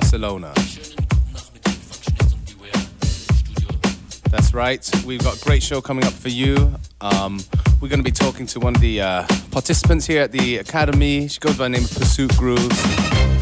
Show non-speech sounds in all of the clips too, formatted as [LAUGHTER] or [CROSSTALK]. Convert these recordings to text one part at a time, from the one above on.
Barcelona. That's right. We've got a great show coming up for you. Um, we're going to be talking to one of the uh, participants here at the Academy. She goes by the name of Pursuit Grooves.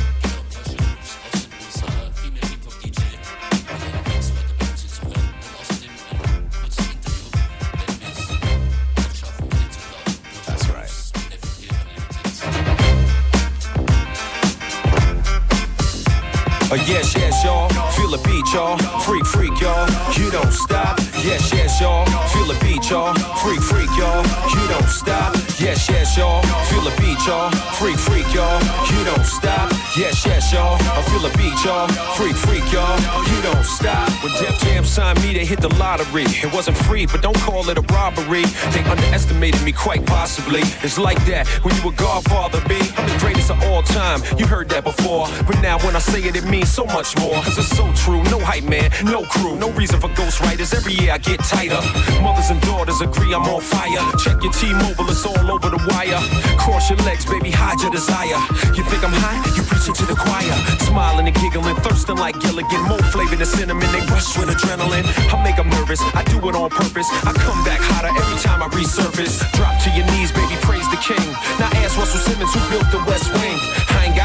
Y'all. Freak, freak, y'all. You don't stop. When Def Jam signed me, they hit the lottery. It wasn't free, but don't call it a robbery. They underestimated me quite possibly. It's like that when you a Godfather, B. I'm the greatest of all time. You heard that before, but now when I say it, it means so much more. Cause it's so true. No hype man, no crew, no reason for ghostwriters. Every year I get tighter. Mothers and daughters agree I'm on fire. Check your T-Mobile, it's all over the wire. Cross your legs, baby, hide your desire. You think I'm high? You preaching to the choir. Smiling and giggling, thirsting like Gilligan. More flavor than cinnamon, they rush with adrenaline. I make them nervous, I do it on purpose. I come back hotter every time I resurface. Drop to your knees, baby, praise the king. Now ask Russell Simmons who built the West Wing.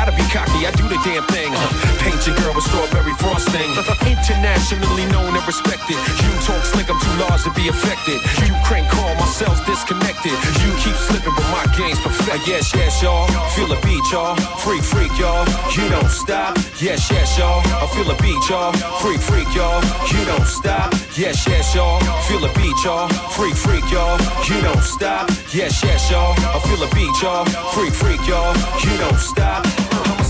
Gotta be cocky, I do the damn thing. Paint your girl with strawberry frosting. [LAUGHS] Internationally known and respected. You talk slick, I'm too large to be affected. You crank call, my cells disconnected. You keep slipping, but my game's perfect. Uh, yes, yes, y'all. Feel the beat, y'all. Freak, freak, y'all. You don't stop. Yes, yes, y'all. I feel the beat, y'all. Freak, freak, y'all. You don't stop. Yes, yes, y'all. Feel the beat, y'all. Freak, freak, y'all. You don't stop. Yes, yes, y'all. I feel the beat, y'all. Freak, freak, y'all. You don't stop.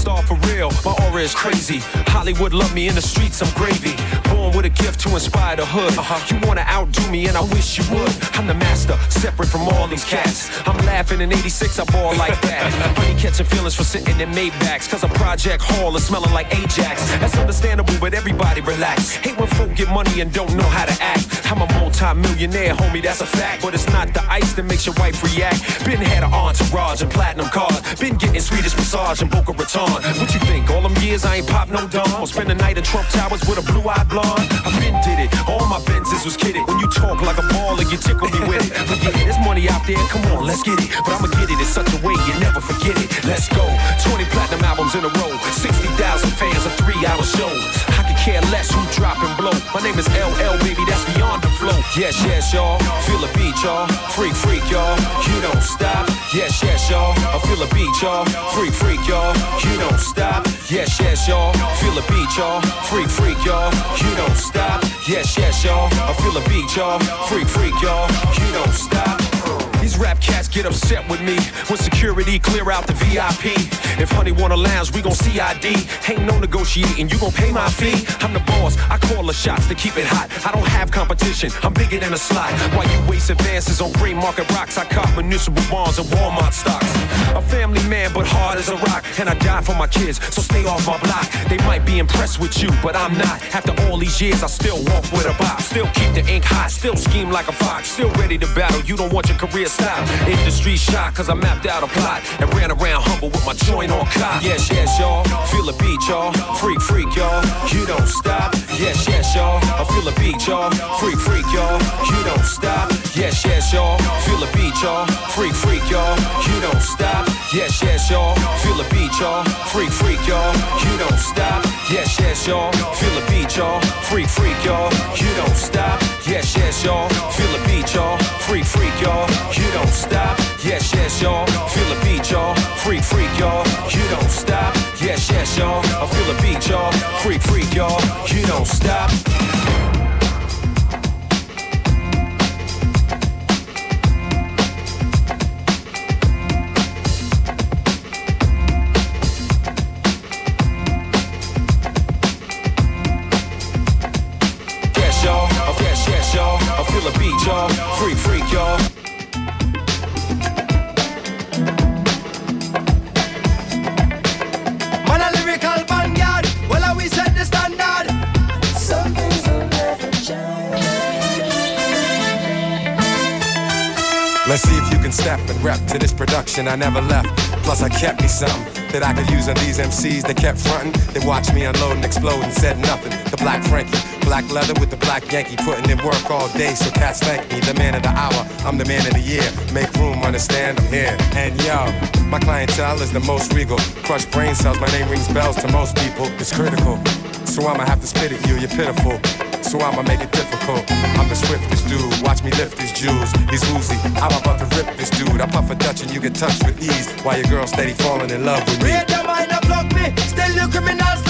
Star for real. My aura is crazy. Hollywood love me in the streets. I'm gravy. Born with a gift to inspire the hood. Uh-huh. You wanna outdo me, and I wish you would. I'm the master, separate from all these cats. I'm laughing in '86. I ball like that. [LAUGHS] Honey catching feelings for sitting in Maybachs. Cause a project hall is smelling like Ajax. That's understandable, but everybody relax. Hate when folk get money and don't know how to act. I'm a multi-millionaire, homie, that's a fact. But it's not the ice that makes your wife react. Been had an entourage and platinum cars. Been getting Swedish massage and Boca Raton. What you think? All them years I ain't pop no dawn. Spend the night in Trump Towers with a blue-eyed blonde. I've been did it. All my Benzes was kidded. When you talk like a baller, you tickle me with it. But yeah, there's money out there. Come on, let's get it. But I'ma get it in such a way you never forget it. Let's go. 20 platinum albums in a row. 60,000 fans, a three-hour show. Care less who drop and blow. My name is LL, baby. That's beyond the flow. Yes, yes, y'all. Feel the beat, y'all. Freak, freak, y'all. You don't stop. Yes, yes, y'all. I feel the beat, y'all. Freak, freak, y'all. You don't stop. Yes, yes, y'all. Feel the beat, y'all. Freak, freak, y'all. You don't stop. Yes, yes, y'all. I feel the beat, y'all. Freak, freak, y'all. You don't stop. These rap cats get upset with me when security clear out the VIP. If honey want a lounge, we gon' CID. Ain't no negotiating, you gon' pay my fee. I'm the boss, I call the shots to keep it hot. I don't have competition, I'm bigger than a slot. While you waste advances on gray market rocks, I cop municipal bonds and Walmart stocks. Man, but hard as a rock. And I die for my kids, so stay off my block. They might be impressed with you, but I'm not. After all these years, I still walk with a box. Still keep the ink hot, still scheme like a fox. Still ready to battle, you don't want your career stop. Industry shot, cause I mapped out a plot and ran around humble with my joint on cop. Yes, yes, y'all. Feel the beat, y'all. Freak, freak, y'all. You don't stop. Yes, yes, y'all. I feel the beat, y'all. Freak, freak, y'all. You don't stop. Yes, yes, y'all. Feel the beat, y'all. Freak, freak, y'all. You don't stop. Yes, yes, y'all. Feel the beat, y'all. Freak, freak, y'all. You don't stop. Yes, yes, y'all. Feel the beat, y'all. Freak, freak, y'all. You don't stop. Yes, yes, y'all. Feel the beat, y'all. Freak, freak, y'all. You don't stop. Yes, yes, y'all. Feel the beat, y'all. Freak, freak, y'all. You don't stop. Yes, yes, y'all. I feel the beat, y'all. Freak, freak, y'all. You don't stop. y'all. Man a lyrical well I set the standard. Let's see if you can step and rep to this production I never left. Plus I kept me some that I could use on these MCs that kept frontin'. They watched me unload and explode and said nothing. The Black Frankie black leather with the black Yankee, putting in work all day. So cats thank me, the man of the hour. I'm the man of the year. Make room, understand, I'm here. And yo, my clientele is the most regal. Crushed brain cells, my name rings bells to most people. It's critical. So I'ma have to spit at you, you're pitiful so I'ma make it difficult. I'm the swiftest dude, watch me lift his jewels. He's woozy, I'm about to rip this dude. I puff a Dutch and you get touched with ease. While your girl steady falling in love with me. Read your mind block me, still you criminals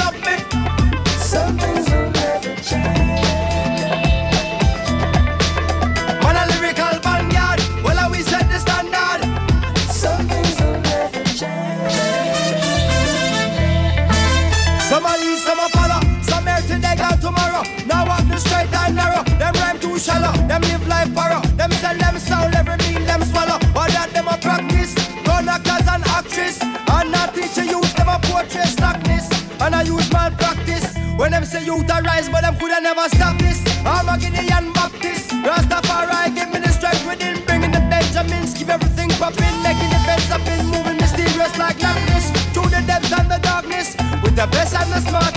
Them shallow. Them live life borrow. Them sell them sound every mean them swallow. All that them a practice. Gun actors and actress. And not teacher use them a portrait slackness. And I use malpractice. When them say youth a rise, but them coulda never stop this. I'm a Gideon Baptist. Rastafari give me the strength within, bringing the Benjamins, keep everything popping, making the beds up in, moving mysterious like darkness. Through the depths and the darkness, with the best and the smartest,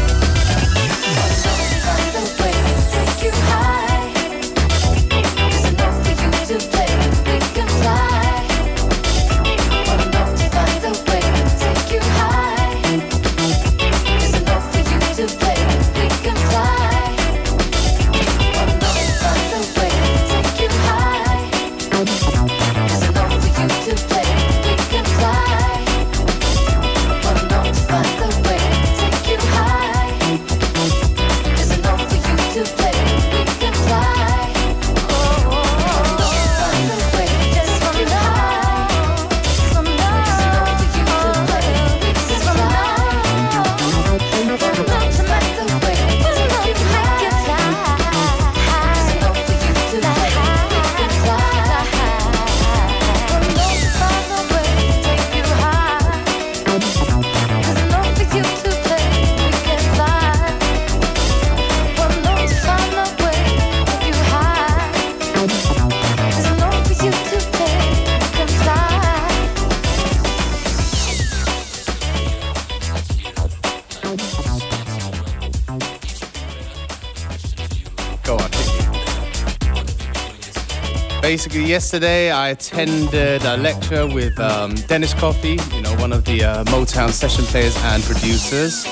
yesterday I attended a lecture with um, Dennis Coffey, you know, one of the uh, Motown session players and producers.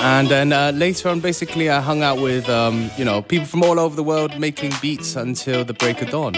And then uh, later on, basically, I hung out with, um, you know, people from all over the world making beats until the break of dawn.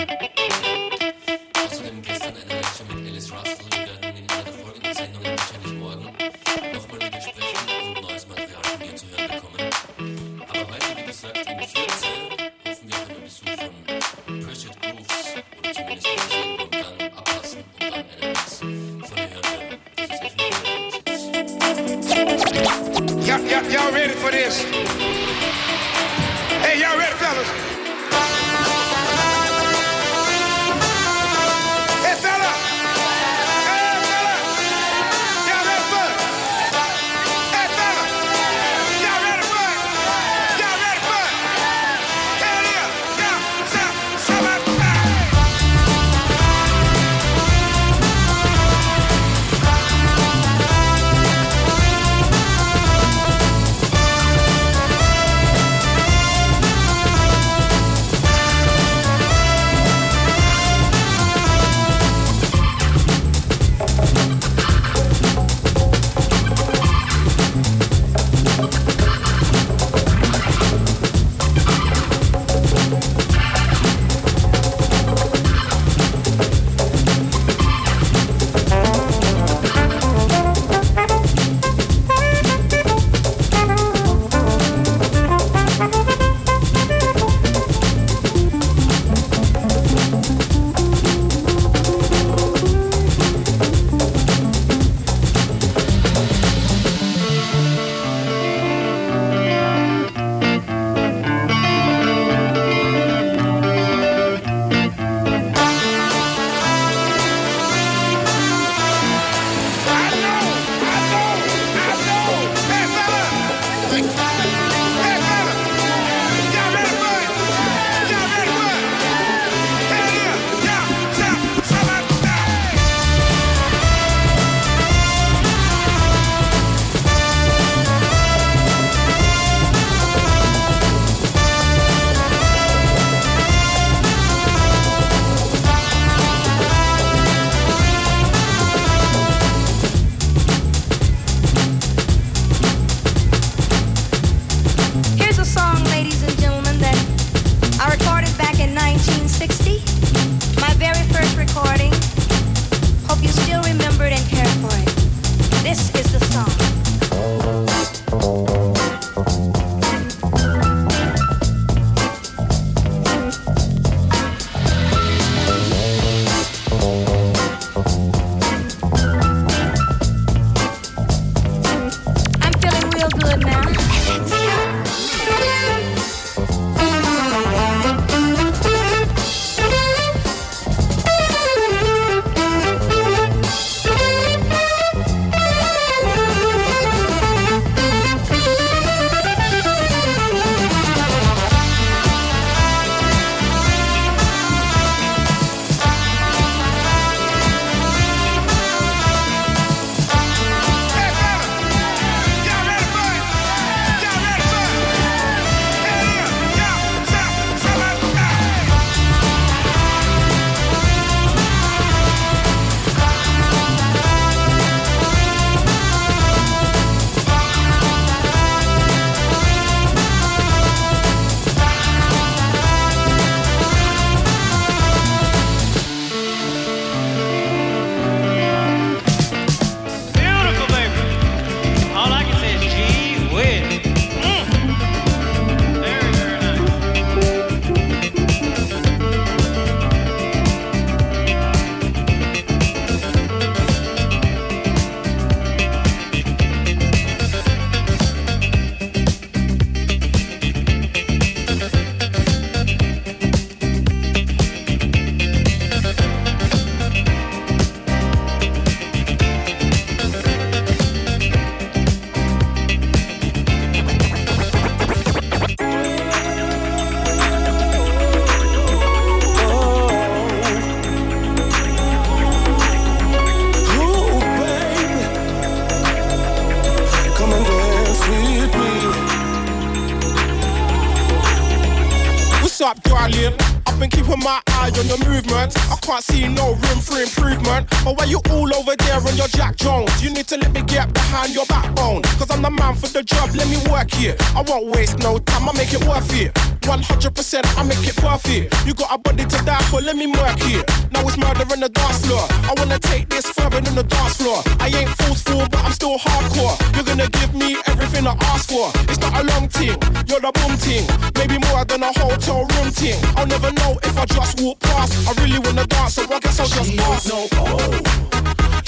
I ask for. It's not a long thing, you're the boom thing. Maybe more than a hotel room thing. I'll never know if I just walk past. I really wanna dance, so I guess I'll just pass. No, oh.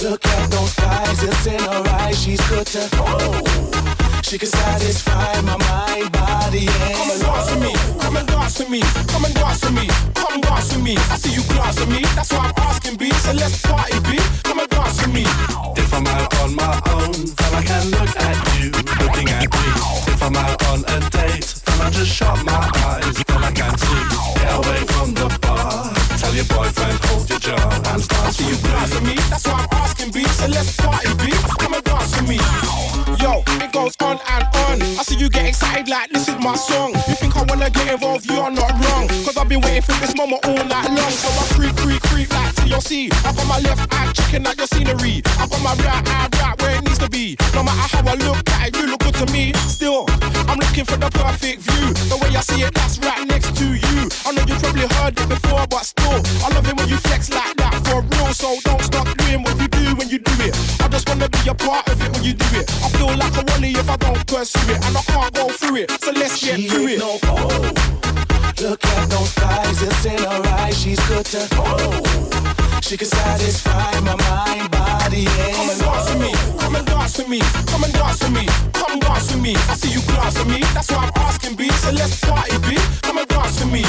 Look at those eyes, it's in her eyes. She's good to oh. She can satisfy my mind, body, and Come and dance with me, come and dance with me, come and dance with me, come and dance with me. I see you glance at me, that's why I'm asking B. So let's party, B. Come and dance with me. If I'm out on my own, then I can look at out on a date, I just shut my eyes, then I can't see. Get away from the bar. Tell your boyfriend, hold your jaw and dance See you at me, that's why I'm asking B. So let's party, B. Come and dance with me. Yo, it goes on and on. I see you get excited like this is my song. You think I wanna get involved, you are not wrong. Cause I've been waiting for this moment all night long. So I creep, creep, creep like TLC. I got my left eye checking out your scenery. I got my right eye right where it needs to be. No matter how I look at it, you look good to me. Still, I'm looking for the perfect view. The way I see it, that's right next to you. I know you probably heard it before, but still, I love it when you flex like that for real. So don't stop doing what you do when you do it. I just wanna be a part of it when you do it. I feel like a wally if I don't pursue it, and I can't go through it. So let's get She through it. no oh. Look at those eyes, it's in her eyes. She's good to oh. She can satisfy my mind, body, Come and and dance with me, come and dance with me, come and dance with me, come and dance with me. I see you glance at me, that's why I'm asking B. So let's party, B. Come and dance with me.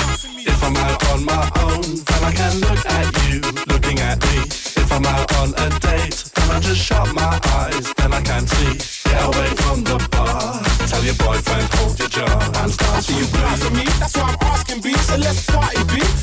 If I'm out on my own, then I can look at you, looking at me. If I'm out on a date, then I just shut my eyes, then I can see. Get away from the bar. Tell your boyfriend, hold your jaw and dance See you glance me. at me, that's why I'm asking B. So let's party, B.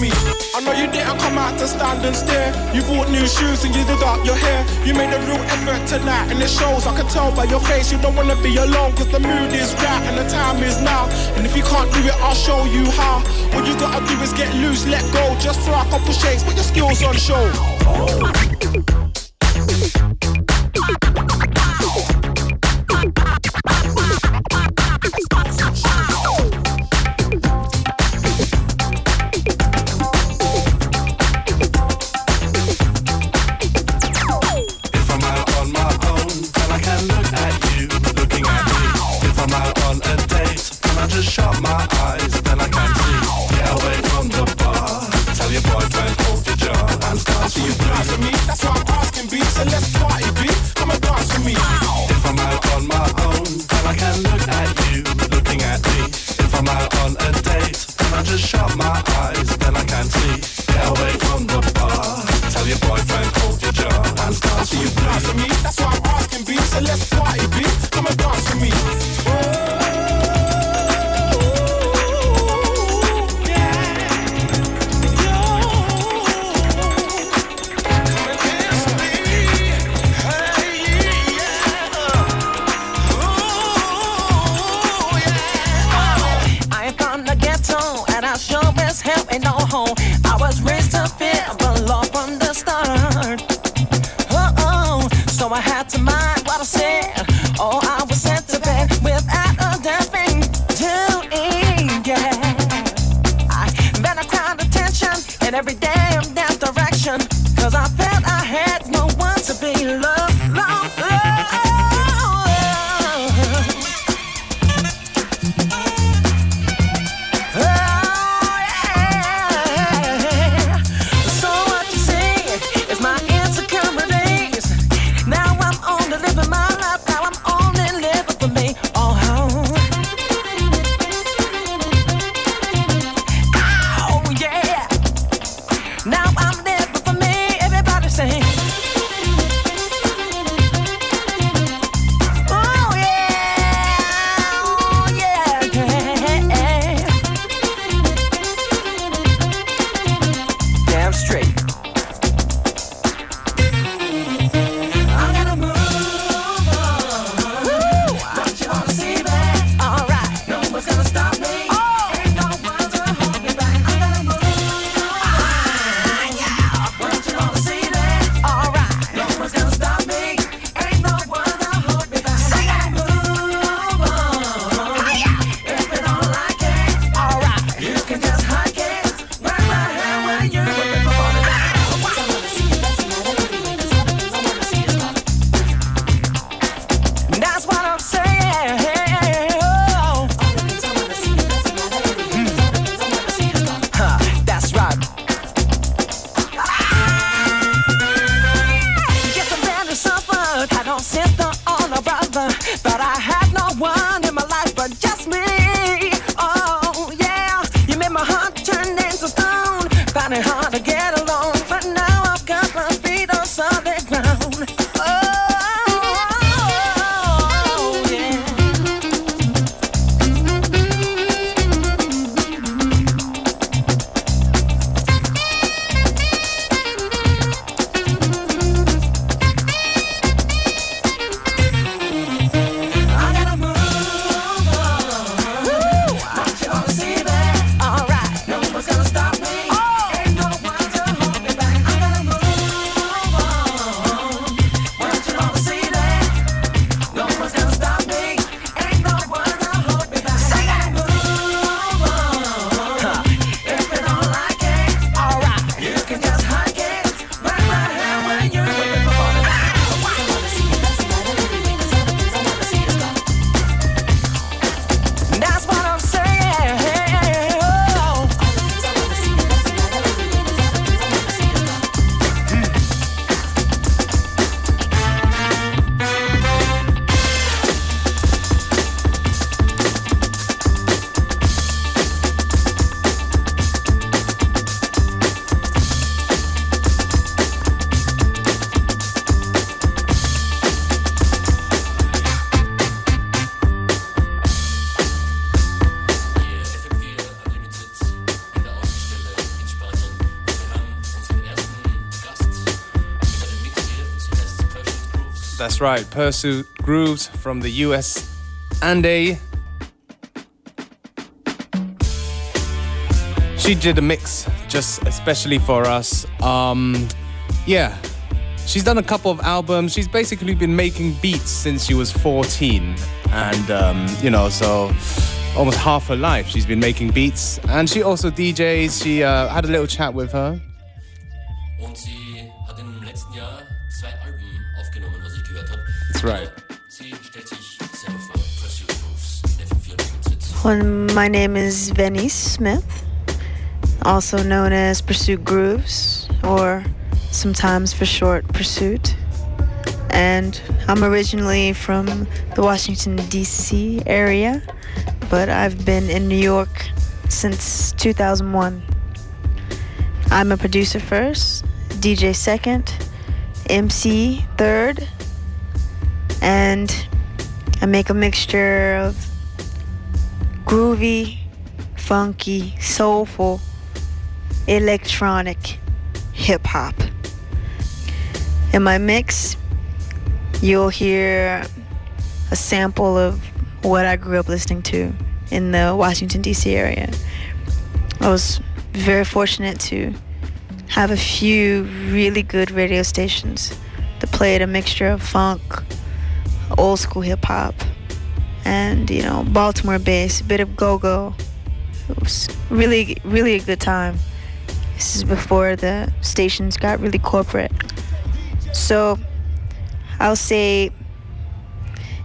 me. I know you didn't come out to stand and stare. You bought new shoes and you did up your hair. You made a real effort tonight, and it shows. I can tell by your face you don't wanna be alone, cause the mood is right and the time is now. And if you can't do it, I'll show you how. What you gotta do is get loose, let go. Just throw a couple shakes, put your skills on show. That's right, Pursuit Grooves from the US and a. She did a mix just especially for us. Um, yeah, she's done a couple of albums. She's basically been making beats since she was 14, and um, you know, so almost half her life she's been making beats. And she also DJs. She uh, had a little chat with her. My name is Vanese Smith, also known as Pursuit Grooves, or sometimes for short, Pursuit. And I'm originally from the Washington, D.C. area, but I've been in New York since 2001. I'm a producer first, DJ second, MC third, and I make a mixture of groovy, funky, soulful, electronic hip hop. In my mix, you'll hear a sample of what I grew up listening to in the Washington, D.C. area. I was very fortunate to have a few really good radio stations that played a mixture of funk, old school hip hop, and you know Baltimore bass, a bit of go-go. It was really, really a good time. This is before the stations got really corporate. So I'll say,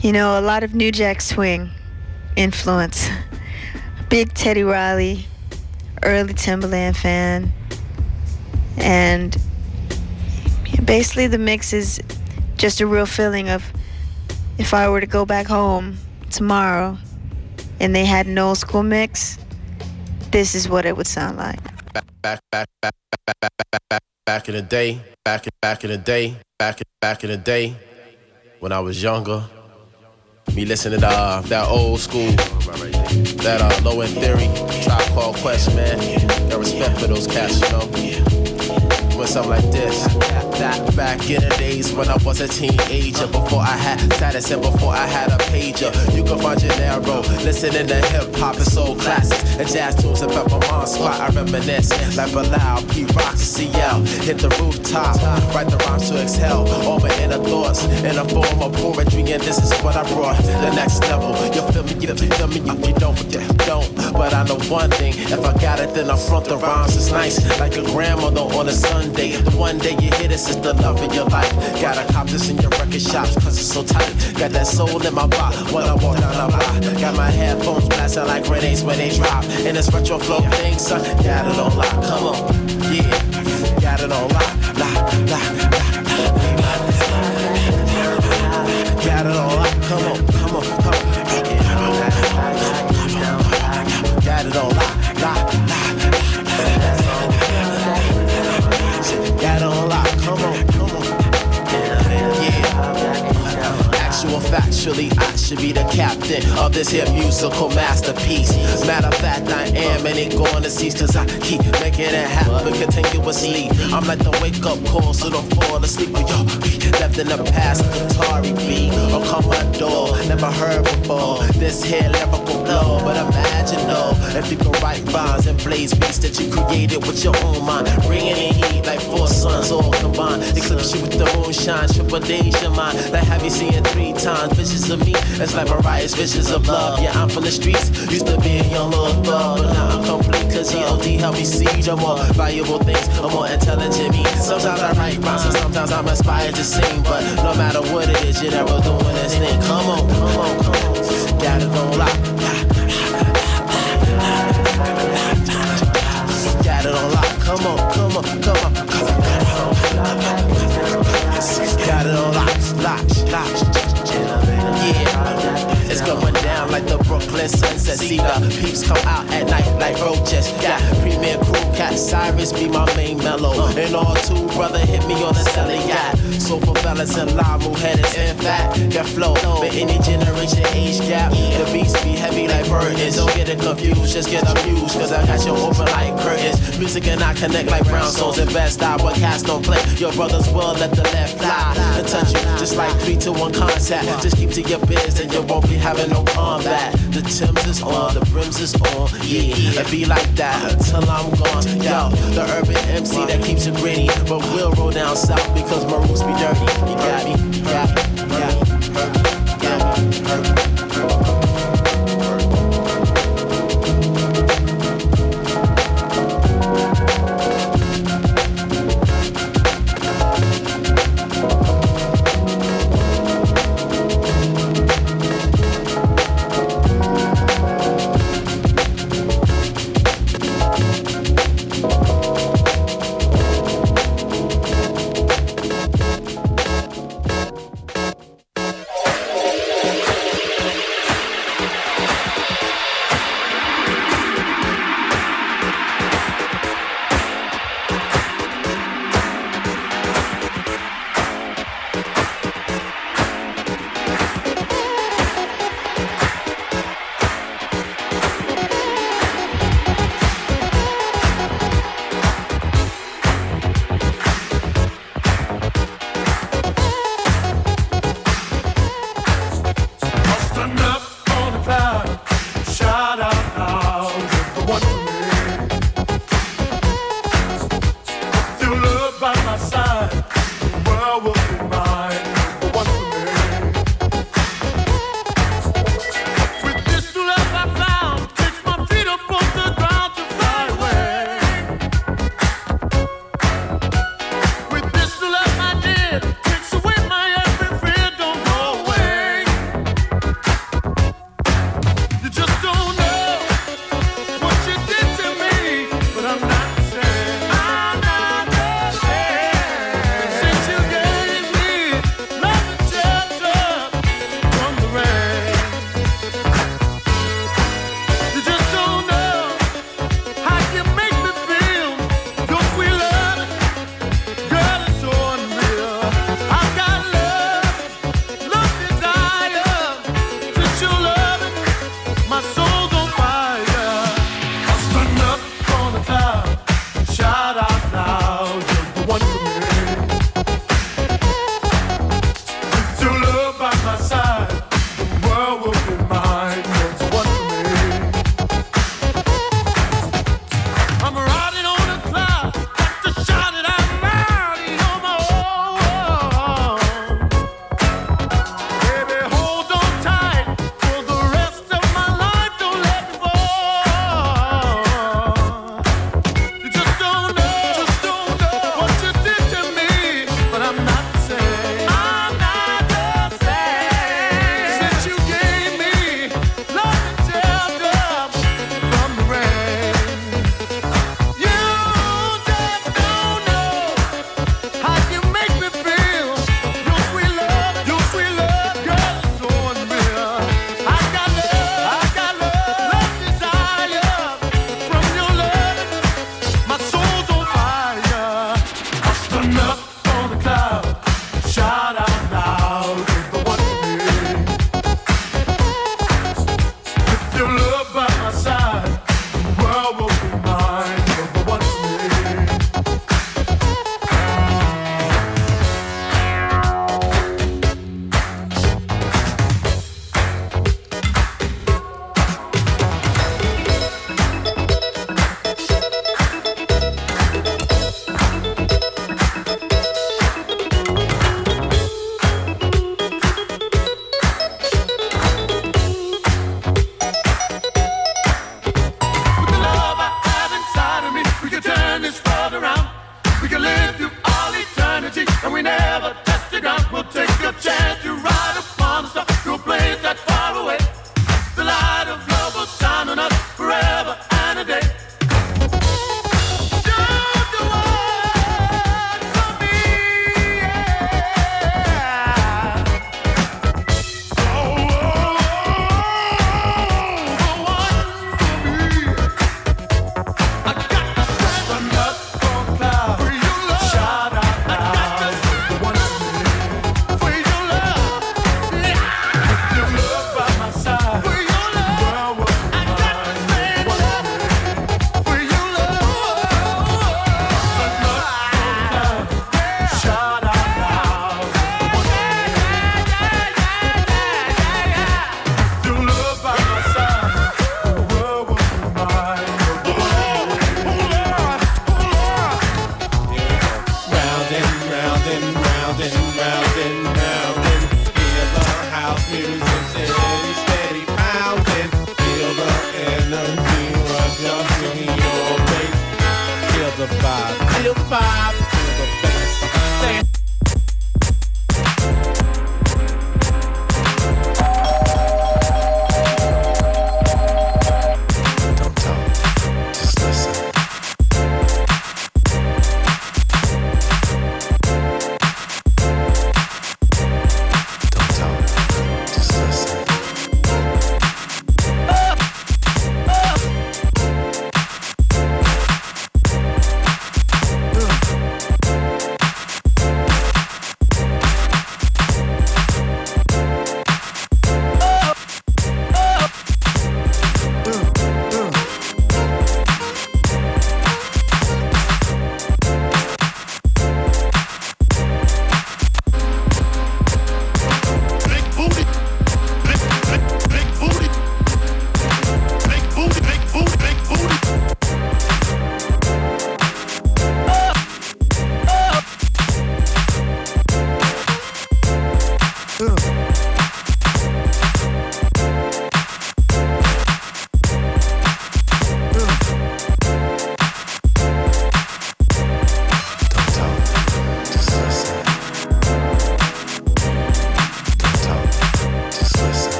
you know, a lot of New Jack Swing influence. [LAUGHS] Big Teddy Riley, early Timbaland fan, and basically the mix is just a real feeling of if I were to go back home tomorrow and they had an old school mix, this is what it would sound like. Back, back, back, back, back, back, back, back in the day, back, back in the day, back, back in the day, when I was younger, me listening to uh, that old school, that uh, low end theory, tribe called Quest, man. Got respect for those cats, you know. When something like this, back, back in the days when I was a teenager, before I had status and before I had a pager. You can find narrow, listening to hip hop and soul classics and jazz tunes about my mom's spot. I reminisce like Bilal, Pete Rock, CL, hit the rooftop, write the rhymes to exhale. All my inner thoughts in a form of poetry, and this is what I brought to the next level. You feel me? You feel me? If you don't, you don't. But I know one thing: if I got it, then I front the rhymes. It's nice, like a grandmother on a Sunday. The one day you hear this is the love of your life. Gotta cop this in your record shops, cause it's so tight. Got that soul in my body when I walk down the block. Got my headphones blasting like grenades when they drop. And this retro flow thing, son, got it on lock. Come on, yeah, got it on lock, lock, lock, lock. Got it on lock. Come on, come on, come on. Got it on lock, factually, I should be the captain of this here musical masterpiece. Matter of fact, I am, and ain't going to cease, cause I keep making it happen continuously. I'm like the wake up call, so don't fall asleep. Yo, we left in the past, Atari beat or door Never heard before this here lyrical flow, but imagine though, if you can write rhymes and blaze beats that you created with your own mind, bringing in heat like four suns all combined. Eclipse you with the moonshine, triple your mind. Like have you seen three times visions of me? It's like Mariah's visions of love. Yeah, I'm from the streets, used to be a young little thug, but now I'm complete cause EOD helped me see the more valuable things, a more intelligent me. Sometimes I write rhymes and sometimes I'm inspired to sing, but no matter what it is, you're never doing this thing. Come on, come on, come on. Got it on lock. Got it on lock. Come on, come on, come on. Got it on lock, lock, lock like the Brooklyn sunset. See the peeps come out at night like roaches. Yeah, premier crew cat Cyrus be my main mellow. And all two brother hit me on the celly. Yeah, So for fellas and line who head in fat, that flow. But any generation age gap, the beats be heavy like burdens. Don't get it confused, just get abused. Cause I got you open like curtains. Music and I connect like brown And invest I what cats don't play your brothers will let the left fly and touch you. Just like three to one contact. Just keep to your biz and you won't be having no combat. The Timbs is on, the brims is on, yeah. And be like that until I'm gone. Yo, the urban MC that keeps it gritty. But we'll roll down south because my roots be dirty. You got me, you got me, you got me.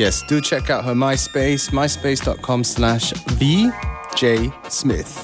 Yes, do check out her MySpace, myspace.com slash vjsmith.